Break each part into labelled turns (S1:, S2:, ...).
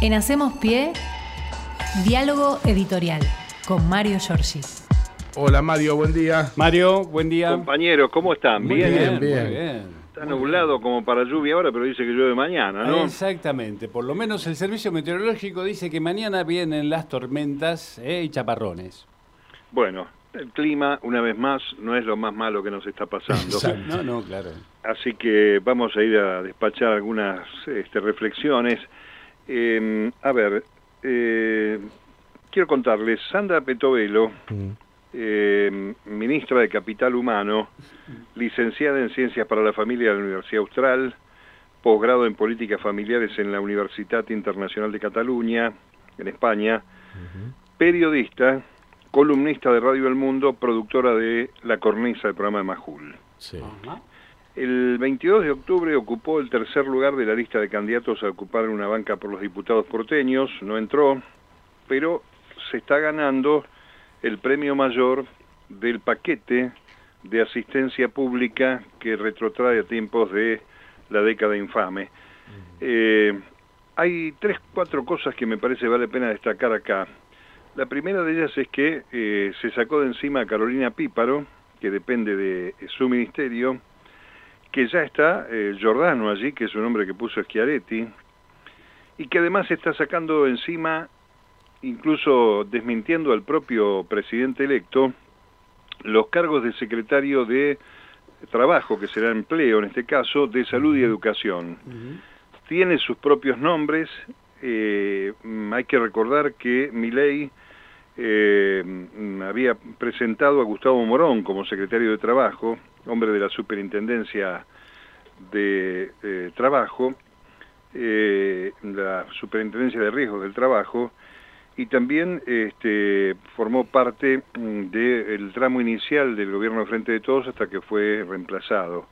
S1: En Hacemos Pie, diálogo editorial con Mario Giorgi.
S2: Hola Mario, buen día.
S3: Mario, buen día.
S4: Compañeros, ¿cómo están?
S3: Muy
S2: bien, bien.
S3: muy bien.
S4: Está nublado como para lluvia ahora, pero dice que llueve mañana, ¿no?
S3: Exactamente, por lo menos el servicio meteorológico dice que mañana vienen las tormentas eh, y chaparrones.
S4: Bueno, el clima, una vez más, no es lo más malo que nos está pasando.
S3: No, no, claro.
S4: Así que vamos a ir a despachar algunas este, reflexiones. Eh, a ver, eh, quiero contarles, Sandra Petovelo, eh, ministra de Capital Humano, licenciada en Ciencias para la Familia de la Universidad Austral, posgrado en Políticas Familiares en la Universidad Internacional de Cataluña, en España, periodista, columnista de Radio El Mundo, productora de La Cornisa, del programa de Majul.
S2: Sí.
S4: El 22 de octubre ocupó el tercer lugar de la lista de candidatos a ocupar una banca por los diputados porteños, no entró, pero se está ganando el premio mayor del paquete de asistencia pública que retrotrae a tiempos de la década infame. Eh, hay tres, cuatro cosas que me parece vale la pena destacar acá. La primera de ellas es que eh, se sacó de encima a Carolina Píparo, que depende de su ministerio, que ya está eh, Giordano allí, que es un hombre que puso Schiaretti, y que además está sacando encima, incluso desmintiendo al propio presidente electo, los cargos de secretario de Trabajo, que será empleo en este caso, de Salud y Educación. Tiene sus propios nombres, eh, hay que recordar que Milei eh, mm, había presentado a Gustavo Morón como secretario de Trabajo, hombre de la Superintendencia de eh, Trabajo, eh, la Superintendencia de Riesgos del Trabajo, y también este, formó parte mm, del tramo inicial del gobierno Frente de Todos hasta que fue reemplazado.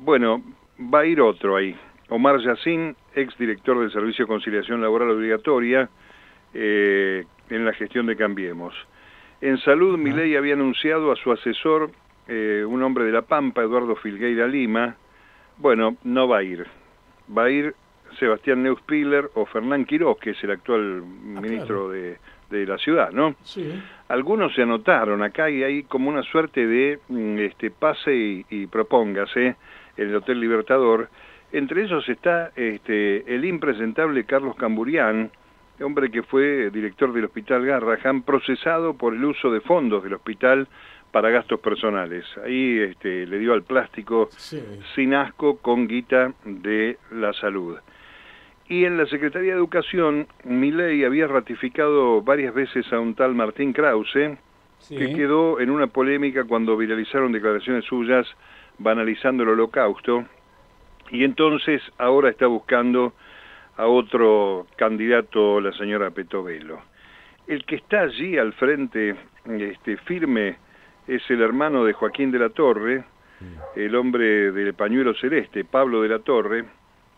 S4: Bueno, va a ir otro ahí. Omar Yacín, ex director del Servicio de Conciliación Laboral Obligatoria, en la gestión de Cambiemos. En salud, Milei había anunciado a su asesor, eh, un hombre de La Pampa, Eduardo Filgueira Lima. Bueno, no va a ir. Va a ir Sebastián Neuspiller o Fernán Quiroz, que es el actual ministro de, de la ciudad, ¿no?
S2: Sí.
S4: Algunos se anotaron acá y hay como una suerte de mm, este pase y, y propóngase en el Hotel Libertador. Entre ellos está este, el impresentable Carlos Camburián, hombre que fue director del Hospital Garrahan, procesado por el uso de fondos del hospital para gastos personales. Ahí este, le dio al plástico
S2: Sí.
S4: sin asco con guita de la salud. Y en la Secretaría de Educación, Milei había ratificado varias veces a un tal Martín Krause,
S3: Sí.
S4: que quedó en una polémica cuando viralizaron declaraciones suyas banalizando el holocausto, y entonces ahora está buscando a otro candidato, la señora Petovelo. El que está allí al frente, este, firme, es el hermano de Joaquín de la Torre, el hombre del pañuelo celeste, Pablo de la Torre,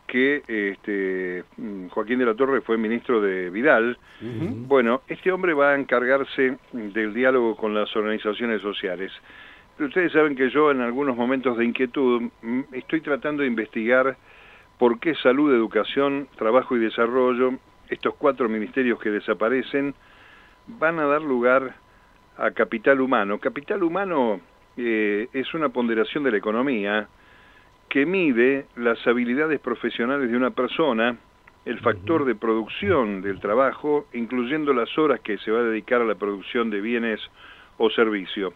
S4: que este, mm, Joaquín de la Torre fue ministro de Vidal. Bueno, este hombre va a encargarse del diálogo con las organizaciones sociales. Pero ustedes saben que yo en algunos momentos de inquietud mm, estoy tratando de investigar por qué salud, educación, trabajo y desarrollo, estos cuatro ministerios que desaparecen, van a dar lugar a capital humano. Capital humano eh, es una ponderación de la economía que mide las habilidades profesionales de una persona, el factor de producción del trabajo, incluyendo las horas que se va a dedicar a la producción de bienes o servicios.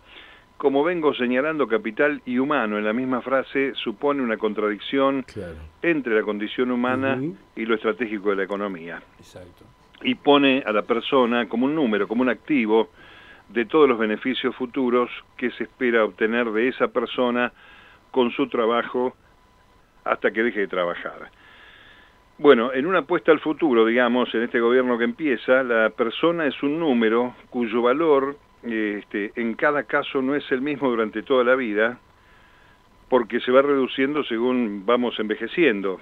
S4: Como vengo señalando, capital y humano en la misma frase supone una contradicción
S2: Claro.
S4: entre la condición humana y lo estratégico de la economía
S3: Exacto.
S4: y pone a la persona como un número, como un activo de todos los beneficios futuros que se espera obtener de esa persona con su trabajo hasta que deje de trabajar. Bueno, en una apuesta al futuro, digamos, en este gobierno que empieza, la persona es un número cuyo valor este, en cada caso no es el mismo durante toda la vida, porque se va reduciendo según vamos envejeciendo.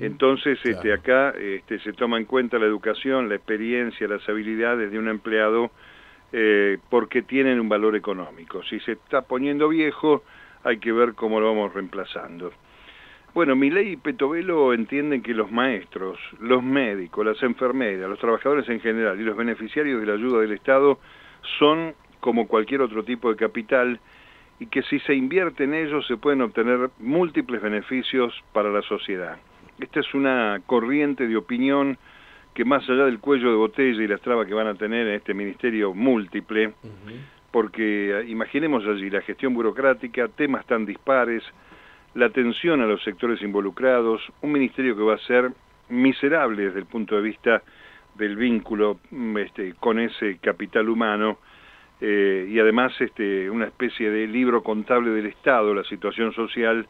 S4: Entonces, este, acá este, se toma en cuenta la educación, la experiencia, las habilidades de un empleado, eh, porque tienen un valor económico. Si se está poniendo viejo, hay que ver cómo lo vamos reemplazando. Bueno, Milei y Petovelo entienden que los maestros, los médicos, las enfermeras, los trabajadores en general y los beneficiarios de la ayuda del Estado son como cualquier otro tipo de capital y que si se invierte en ellos se pueden obtener múltiples beneficios para la sociedad. Esta es una corriente de opinión que más allá del cuello de botella y las trabas que van a tener en este ministerio múltiple, porque eh, imaginemos allí la gestión burocrática, temas tan dispares, la atención a los sectores involucrados, un ministerio que va a ser miserable desde el punto de vista del vínculo mm, este, con ese capital humano eh, y además este, una especie de libro contable del Estado, la situación social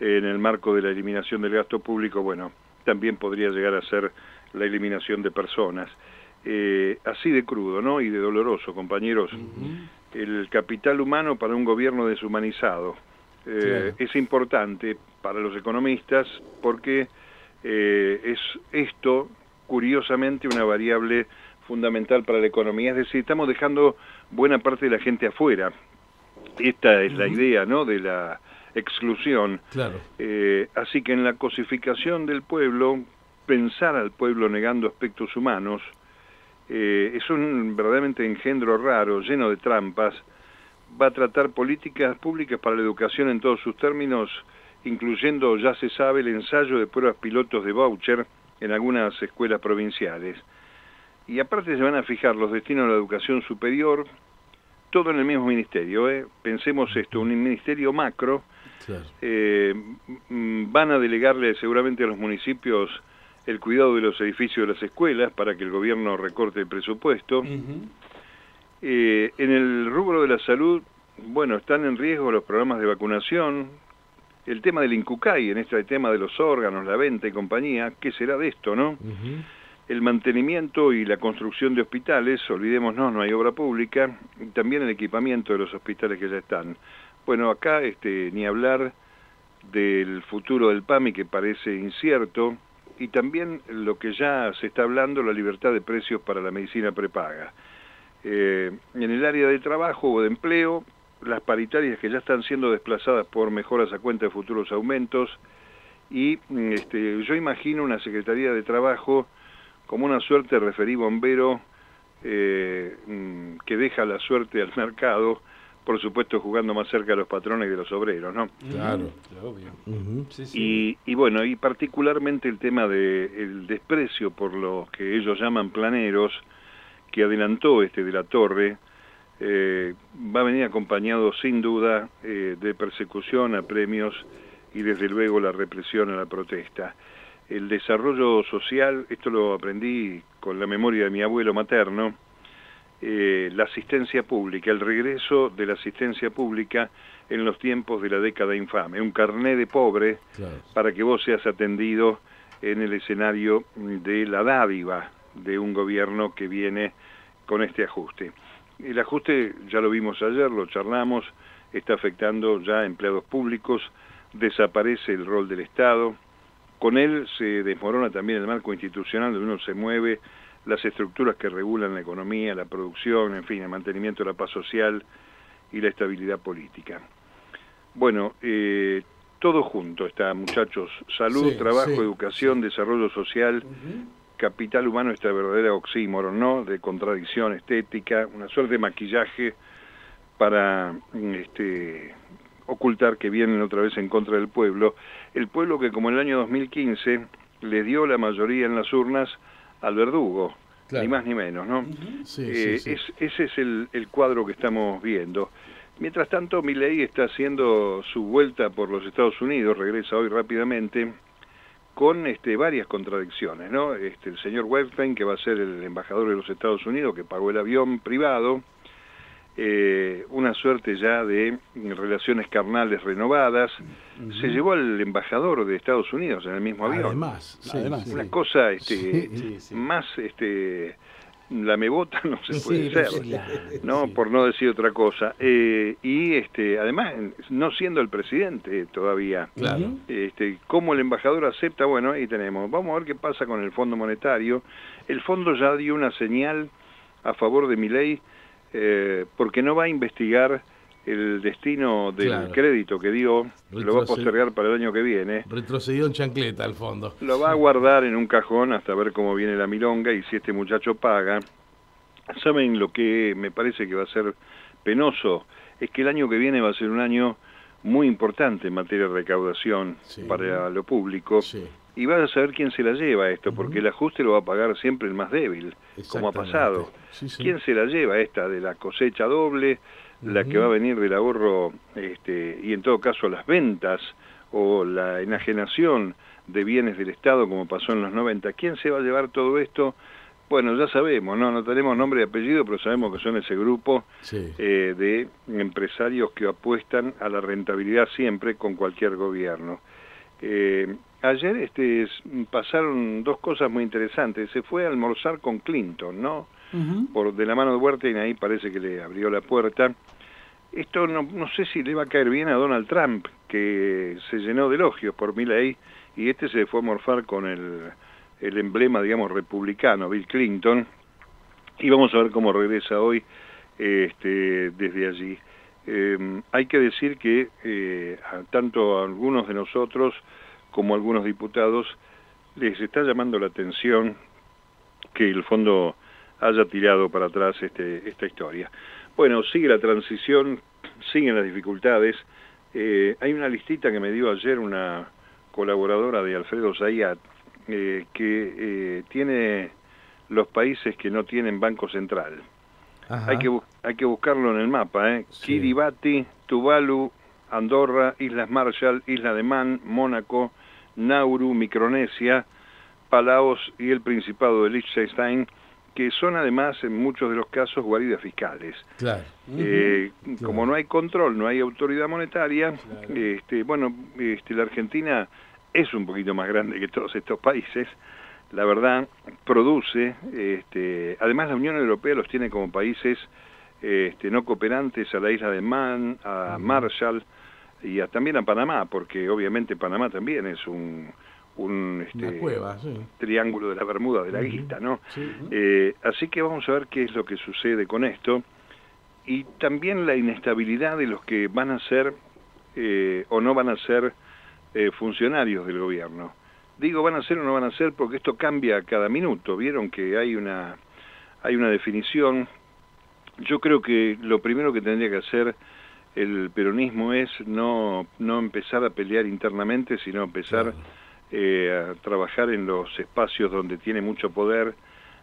S4: en el marco de la eliminación del gasto público, bueno, también podría llegar a ser la eliminación de personas. Eh, así de crudo, ¿no? Y de doloroso, compañeros. El capital humano para un gobierno deshumanizado. Eh, es importante para los economistas porque eh, es esto, curiosamente, una variable fundamental para la economía. Es decir, estamos dejando buena parte de la gente afuera. Esta es la idea, ¿no? De la exclusión.
S2: Claro.
S4: Eh, así que en la cosificación del pueblo, pensar al pueblo negando aspectos humanos eh, es un verdaderamente engendro raro, lleno de trampas. Va a tratar políticas públicas para la educación en todos sus términos, incluyendo, ya se sabe, el ensayo de pruebas pilotos de voucher en algunas escuelas provinciales. Y aparte se van a fijar los destinos de la educación superior, todo en el mismo ministerio. ¿eh? Pensemos esto, un ministerio macro eh, van a delegarle seguramente a los municipios el cuidado de los edificios de las escuelas para que el gobierno recorte el presupuesto. Eh, en el rubro de la salud, bueno, están en riesgo los programas de vacunación, el tema del INCUCAI, en este tema de los órganos, la venta y compañía, ¿qué será de esto, no? El mantenimiento y la construcción de hospitales, olvidémonos, no hay obra pública, y también el equipamiento de los hospitales que ya están. Bueno, acá este, ni hablar del futuro del PAMI que parece incierto y también lo que ya se está hablando, la libertad de precios para la medicina prepaga. Eh, en el área de trabajo o de empleo, las paritarias que ya están siendo desplazadas por mejoras a cuenta de futuros aumentos y este, yo imagino una Secretaría de Trabajo como una suerte de referí bombero eh, mm, que deja la suerte al mercado por supuesto jugando más cerca a los patrones de los obreros, ¿no?
S2: Claro,
S3: obvio.
S4: y, y, bueno, y particularmente el tema del desprecio por los que ellos llaman planeros, que adelantó este de la Torre, eh, va a venir acompañado sin duda eh, de persecución a premios y desde luego la represión a la protesta. El desarrollo social, esto lo aprendí con la memoria de mi abuelo materno, eh, la asistencia pública, el regreso de la asistencia pública en los tiempos de la década infame, un carné de pobre para que vos seas atendido en el escenario de la dádiva de un gobierno que viene con este ajuste. El ajuste, ya lo vimos ayer, lo charlamos, está afectando ya a empleados públicos, desaparece el rol del Estado, con él se desmorona también el marco institucional donde uno se mueve las estructuras que regulan la economía, la producción, en fin, el mantenimiento de la paz social y la estabilidad política. Bueno, eh, todo junto está, muchachos, salud, trabajo, educación, desarrollo social, capital humano, esta verdadera oxímoron, ¿no? De contradicción estética, una suerte de maquillaje para este, ocultar que vienen otra vez en contra del pueblo. El pueblo que como en el año 2015 le dio la mayoría en las urnas al verdugo, ni más ni menos, ¿no? Eh, ese es el, cuadro que estamos viendo. Mientras tanto, Milei está haciendo su vuelta por los Estados Unidos, regresa hoy rápidamente, con este, varias contradicciones, ¿no? Este, el señor Webstein, que va a ser el embajador de los Estados Unidos, que pagó el avión privado, eh, una suerte ya de relaciones carnales renovadas. Se llevó al embajador de Estados Unidos en el mismo avión.
S2: Además,
S4: una cosa este, más este, la mebota no se puede ser, no por no decir otra cosa. Eh, y este, además, no siendo el presidente todavía,
S2: claro.
S4: este, cómo el embajador acepta, bueno, ahí tenemos. Vamos a ver qué pasa con el Fondo Monetario. El fondo ya dio una señal a favor de mi ley eh, porque no va a investigar el destino del crédito que dio lo va a postergar para el año que viene.
S2: Retrocedió en chancleta al fondo.
S4: Lo va a guardar en un cajón hasta ver cómo viene la milonga y si este muchacho paga. ¿Saben lo que me parece que va a ser penoso? Es que el año que viene va a ser un año muy importante en materia de recaudación para lo público. Y vas a saber quién se la lleva esto, porque el ajuste lo va a pagar siempre el más débil, como ha pasado. ¿Quién se la lleva esta de la cosecha doble? La que va a venir del ahorro este, y en todo caso las ventas o la enajenación de bienes del Estado como pasó en los 90. ¿Quién se va a llevar todo esto? Bueno, ya sabemos, no, no tenemos nombre y apellido, pero sabemos que son ese grupo eh, de empresarios que apuestan a la rentabilidad siempre con cualquier gobierno. Eh, ayer este, pasaron dos cosas muy interesantes. Se fue a almorzar con Clinton, ¿no? Por de la mano de Huerta y ahí parece que le abrió la puerta. Esto no, no sé si le va a caer bien a Donald Trump, que se llenó de elogios por ley y este se fue a morfar con el, el emblema, digamos, republicano, Bill Clinton, y vamos a ver cómo regresa hoy este, desde allí. Eh, hay que decir que eh, tanto algunos de nosotros como algunos diputados les está llamando la atención que el fondo haya tirado para atrás este, esta historia. Bueno, sigue la transición, siguen las dificultades. Eh, hay una listita que me dio ayer una colaboradora de Alfredo Zayat eh, que eh, tiene los países que no tienen banco central. Hay que, hay que buscarlo en el mapa. ¿eh? Kiribati, Tuvalu, Andorra, Islas Marshall, Isla de Man, Mónaco, Nauru, Micronesia, Palaos y el Principado de Liechtenstein que son además en muchos de los casos guaridas fiscales. Eh, como no hay control, no hay autoridad monetaria, este, bueno, este, la Argentina es un poquito más grande que todos estos países, la verdad, produce, este, además la Unión Europea los tiene como países este, no cooperantes a la isla de Man, a Marshall y también a Panamá, porque obviamente Panamá también es un un este, triángulo de la Bermuda de la Guita, ¿no? Eh, así que vamos a ver qué es lo que sucede con esto y también la inestabilidad de los que van a ser eh, o no van a ser eh, funcionarios del gobierno. Digo van a ser o no van a ser porque esto cambia cada minuto. Vieron que hay una hay una definición. Yo creo que lo primero que tendría que hacer el peronismo es no no empezar a pelear internamente, sino empezar eh, a trabajar en los espacios donde tiene mucho poder.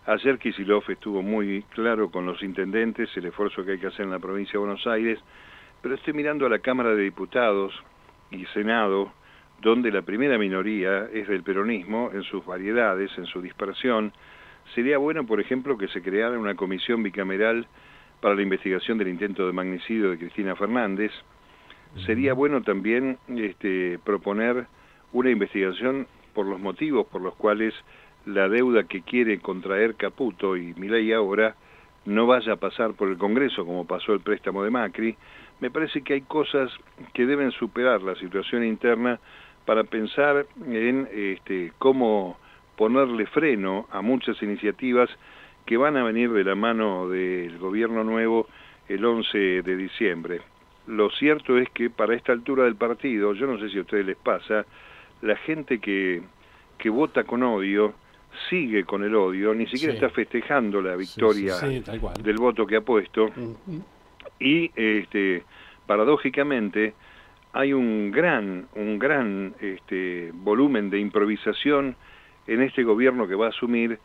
S4: Ayer Kisilov estuvo muy claro con los intendentes, el esfuerzo que hay que hacer en la provincia de Buenos Aires, pero estoy mirando a la Cámara de Diputados y Senado, donde la primera minoría es del peronismo en sus variedades, en su dispersión. Sería bueno, por ejemplo, que se creara una comisión bicameral para la investigación del intento de magnicidio de Cristina Fernández. Sería bueno también este, proponer una investigación por los motivos por los cuales la deuda que quiere contraer Caputo y Milei ahora no vaya a pasar por el Congreso como pasó el préstamo de Macri, me parece que hay cosas que deben superar la situación interna para pensar en este, cómo ponerle freno a muchas iniciativas que van a venir de la mano del gobierno nuevo el 11 de diciembre. Lo cierto es que para esta altura del partido, yo no sé si a ustedes les pasa, la gente que, que vota con odio sigue con el odio, ni siquiera está festejando la victoria del voto que ha puesto. Y este, paradójicamente hay un gran, un gran este, volumen de improvisación en este gobierno que va a asumir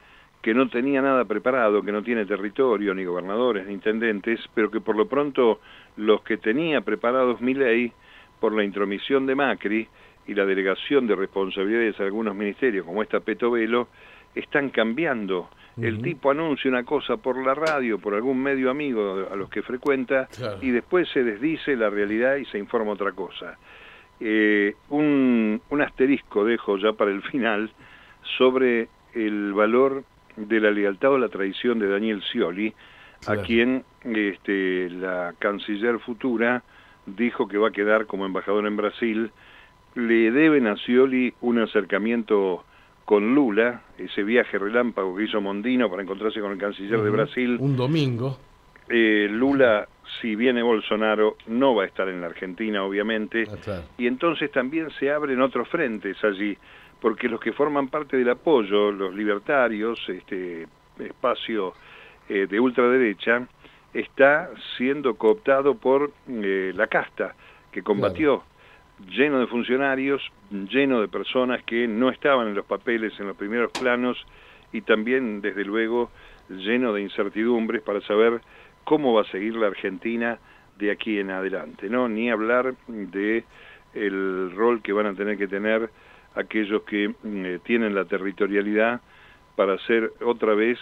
S4: que no tenía nada preparado, que no tiene territorio, ni gobernadores, ni intendentes, pero que por lo pronto los que tenía preparados mi ley, por la intromisión de Macri, y la delegación de responsabilidades a algunos ministerios, como esta Petovelo, están cambiando. El tipo anuncia una cosa por la radio, por algún medio amigo a los que frecuenta, y después se desdice la realidad y se informa otra cosa. Eh, un, asterisco dejo ya para el final sobre el valor de la lealtad o la traición de Daniel Scioli, a quien este, la canciller futura dijo que va a quedar como embajador en Brasil. Le deben a Scioli un acercamiento con Lula, ese viaje relámpago que hizo Mondino para encontrarse con el canciller de Brasil.
S2: Un domingo.
S4: Eh, Lula si viene Bolsonaro, no va a estar en la Argentina, obviamente,
S2: Ah,
S4: y entonces también se abren otros frentes allí, porque los que forman parte del apoyo, los libertarios, este espacio eh, de ultraderecha, está siendo cooptado por eh, la casta que combatió, lleno de funcionarios, lleno de personas que no estaban en los papeles en los primeros planos y también, desde luego, lleno de incertidumbres para saber cómo va a seguir la Argentina de aquí en adelante, ¿no? Ni hablar de el rol que van a tener que tener aquellos que eh, tienen la territorialidad para ser otra vez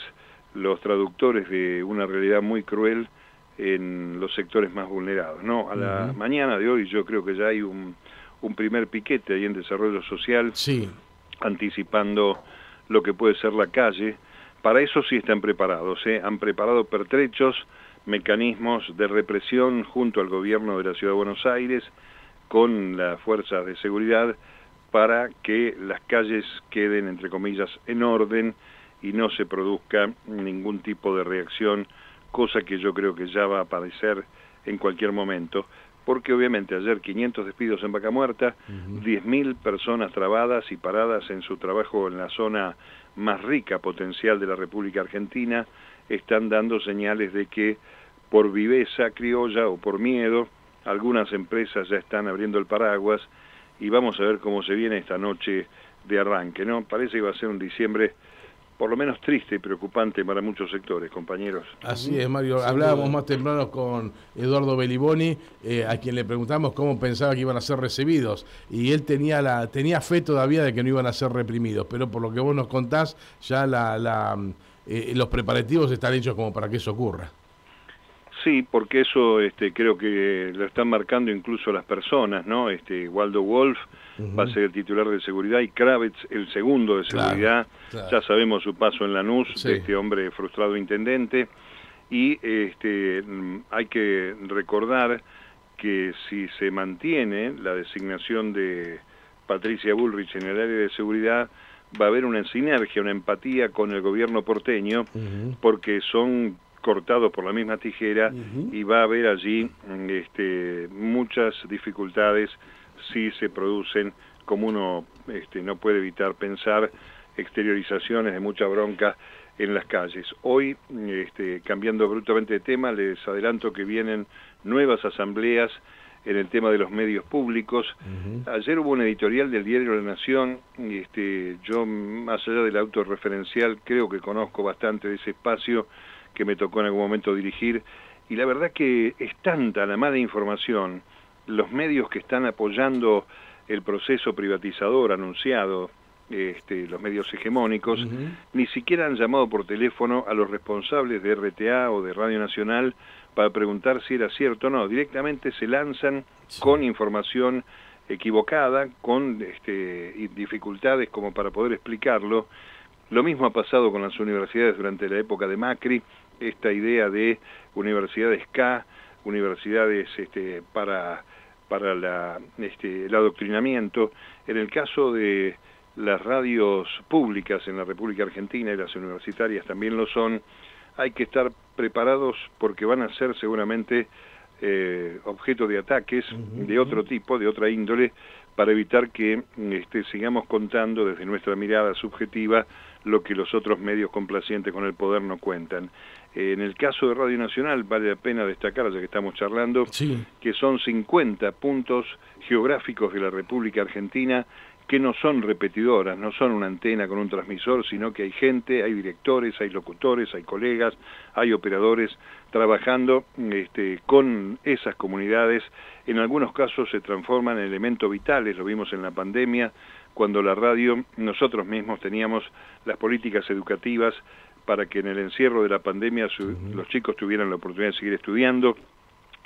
S4: los traductores de una realidad muy cruel en los sectores más vulnerados. No, a la mañana de hoy yo creo que ya hay un, un primer piquete ahí en desarrollo social
S2: Sí,
S4: anticipando lo que puede ser la calle. Para eso sí están preparados, ¿eh? han preparado pertrechos, mecanismos de represión junto al gobierno de la Ciudad de Buenos Aires, con las fuerzas de seguridad, para que las calles queden, entre comillas, en orden y no se produzca ningún tipo de reacción, cosa que yo creo que ya va a aparecer en cualquier momento, porque obviamente ayer 500 despidos en Vaca Muerta, 10.000 personas trabadas y paradas en su trabajo en la zona más rica potencial de la República Argentina, están dando señales de que por viveza criolla o por miedo, algunas empresas ya están abriendo el paraguas y vamos a ver cómo se viene esta noche de arranque, ¿no? Parece que va a ser un diciembre por lo menos triste y preocupante para muchos sectores, compañeros.
S2: así es, Mario. Hablábamos más temprano con Eduardo Beliboni, eh, a quien le preguntamos cómo pensaba que iban a ser recibidos. Y él tenía la tenía fe todavía de que no iban a ser reprimidos, pero por lo que vos nos contás, ya la, la, eh, los preparativos están hechos como para que eso ocurra.
S4: Sí, porque eso este, creo que lo están marcando incluso las personas, ¿no? Este, Waldo Wolf va a ser el titular de seguridad y Kravitz el segundo de seguridad.
S2: claro.
S4: Ya sabemos su paso en Lanús
S2: Sí.
S4: de este hombre frustrado intendente. Y este, mm, hay que recordar que si se mantiene la designación de Patricia Bullrich en el área de seguridad, va a haber una sinergia, una empatía con el gobierno porteño, porque son cortados por la misma tijera y va a haber allí este, muchas dificultades si se producen, como uno este, no puede evitar pensar, exteriorizaciones de mucha bronca en las calles. Hoy, este, cambiando abruptamente de tema, les adelanto que vienen nuevas asambleas en el tema de los medios públicos. Ayer hubo un editorial del diario La Nación, y este, yo más allá del autorreferencial creo que conozco bastante de ese espacio que me tocó en algún momento dirigir, y la verdad que es tanta la mala información, los medios que están apoyando el proceso privatizador anunciado, este, los medios hegemónicos, ni siquiera han llamado por teléfono a los responsables de RTA o de Radio Nacional para preguntar si era cierto o no. Directamente se lanzan con información equivocada, con este, dificultades como para poder explicarlo. Lo mismo ha pasado con las universidades durante la época de Macri, esta idea de universidades K, universidades este, para, para la, este, el adoctrinamiento. En el caso de las radios públicas en la República Argentina y las universitarias también lo son, hay que estar preparados porque van a ser seguramente eh, objeto de ataques de otro tipo, de otra índole, para evitar que este, sigamos contando desde nuestra mirada subjetiva lo que los otros medios complacientes con el poder no cuentan. En el caso de Radio Nacional vale la pena destacar, ya que estamos charlando,
S2: Sí.
S4: que son 50 puntos geográficos de la República Argentina que no son repetidoras, no son una antena con un transmisor, sino que hay gente, hay directores, hay locutores, hay colegas, hay operadores trabajando este, con esas comunidades. En algunos casos se transforman en elementos vitales, lo vimos en la pandemia, cuando la radio, nosotros mismos teníamos las políticas educativas para que en el encierro de la pandemia su- los chicos tuvieran la oportunidad de seguir estudiando.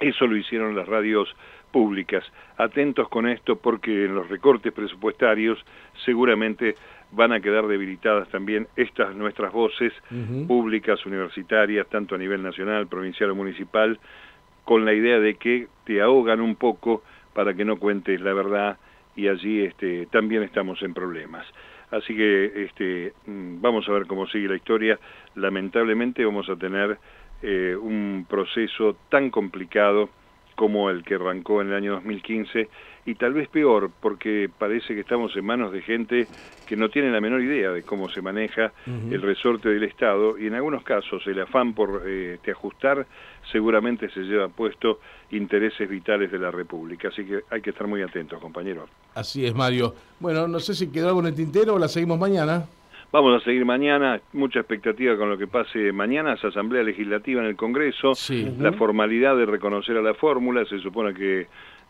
S4: Eso lo hicieron las radios públicas. Atentos con esto porque en los recortes presupuestarios seguramente van a quedar debilitadas también estas nuestras voces públicas, universitarias, tanto a nivel nacional, provincial o municipal, con la idea de que te ahogan un poco para que no cuentes la verdad y allí este, también estamos en problemas. Así que este, mm, vamos a ver cómo sigue la historia. Lamentablemente vamos a tener eh, un proceso tan complicado como el que arrancó en el año 2015 y tal vez peor porque parece que estamos en manos de gente que no tiene la menor idea de cómo se maneja el resorte del Estado y en algunos casos el afán por eh, ajustar seguramente se lleva puesto intereses vitales de la República. Así que hay que estar muy atentos, compañeros.
S2: Así es, Mario. Bueno, no sé si quedó algo en el tintero o la seguimos mañana.
S4: Vamos a seguir mañana, mucha expectativa con lo que pase mañana, esa asamblea legislativa en el Congreso, la formalidad de reconocer a la fórmula, se supone que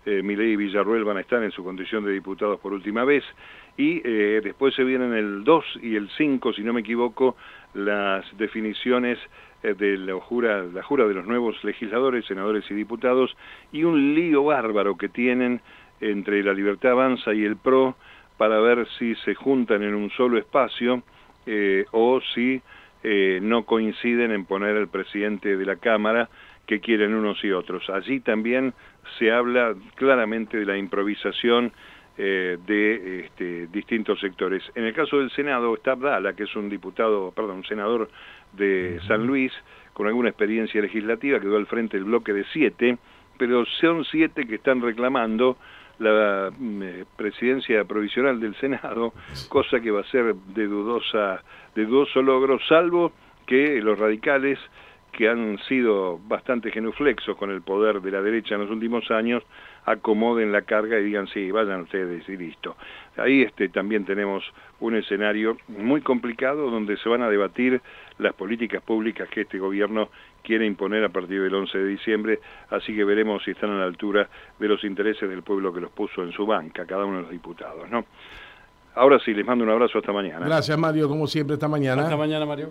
S4: eh, Milei y Villarruel van a estar en su condición de diputados por última vez, y eh, después se vienen el 2 y el 5, si no me equivoco, las definiciones eh, de la jura, la jura de los nuevos legisladores, senadores y diputados, y un lío bárbaro que tienen entre la Libertad Avanza y el PRO, para ver si se juntan en un solo espacio eh, o si no coinciden en poner al presidente de la Cámara que quieren unos y otros. Allí también se habla claramente de la improvisación eh, de este, distintos sectores. En el caso del Senado está Abdala, que es un diputado, perdón, un senador de San Luis, con alguna experiencia legislativa, quedó al frente del bloque de siete, pero son siete que están reclamando la mm, eh, presidencia provisional del Senado, cosa que va a ser de dudosa, de dudoso logro, salvo que los radicales que han sido bastante genuflexos con el poder de la derecha en los últimos años, acomoden la carga y digan, sí, vayan ustedes y listo. Ahí este, también tenemos un escenario muy complicado donde se van a debatir las políticas públicas que este gobierno quiere imponer a partir del 11 de diciembre, así que veremos si están a la altura de los intereses del pueblo que los puso en su banca, cada uno de los diputados. ¿no? Ahora sí, les mando un abrazo hasta mañana.
S2: Gracias Mario, como siempre, esta mañana.
S3: Hasta mañana Mario.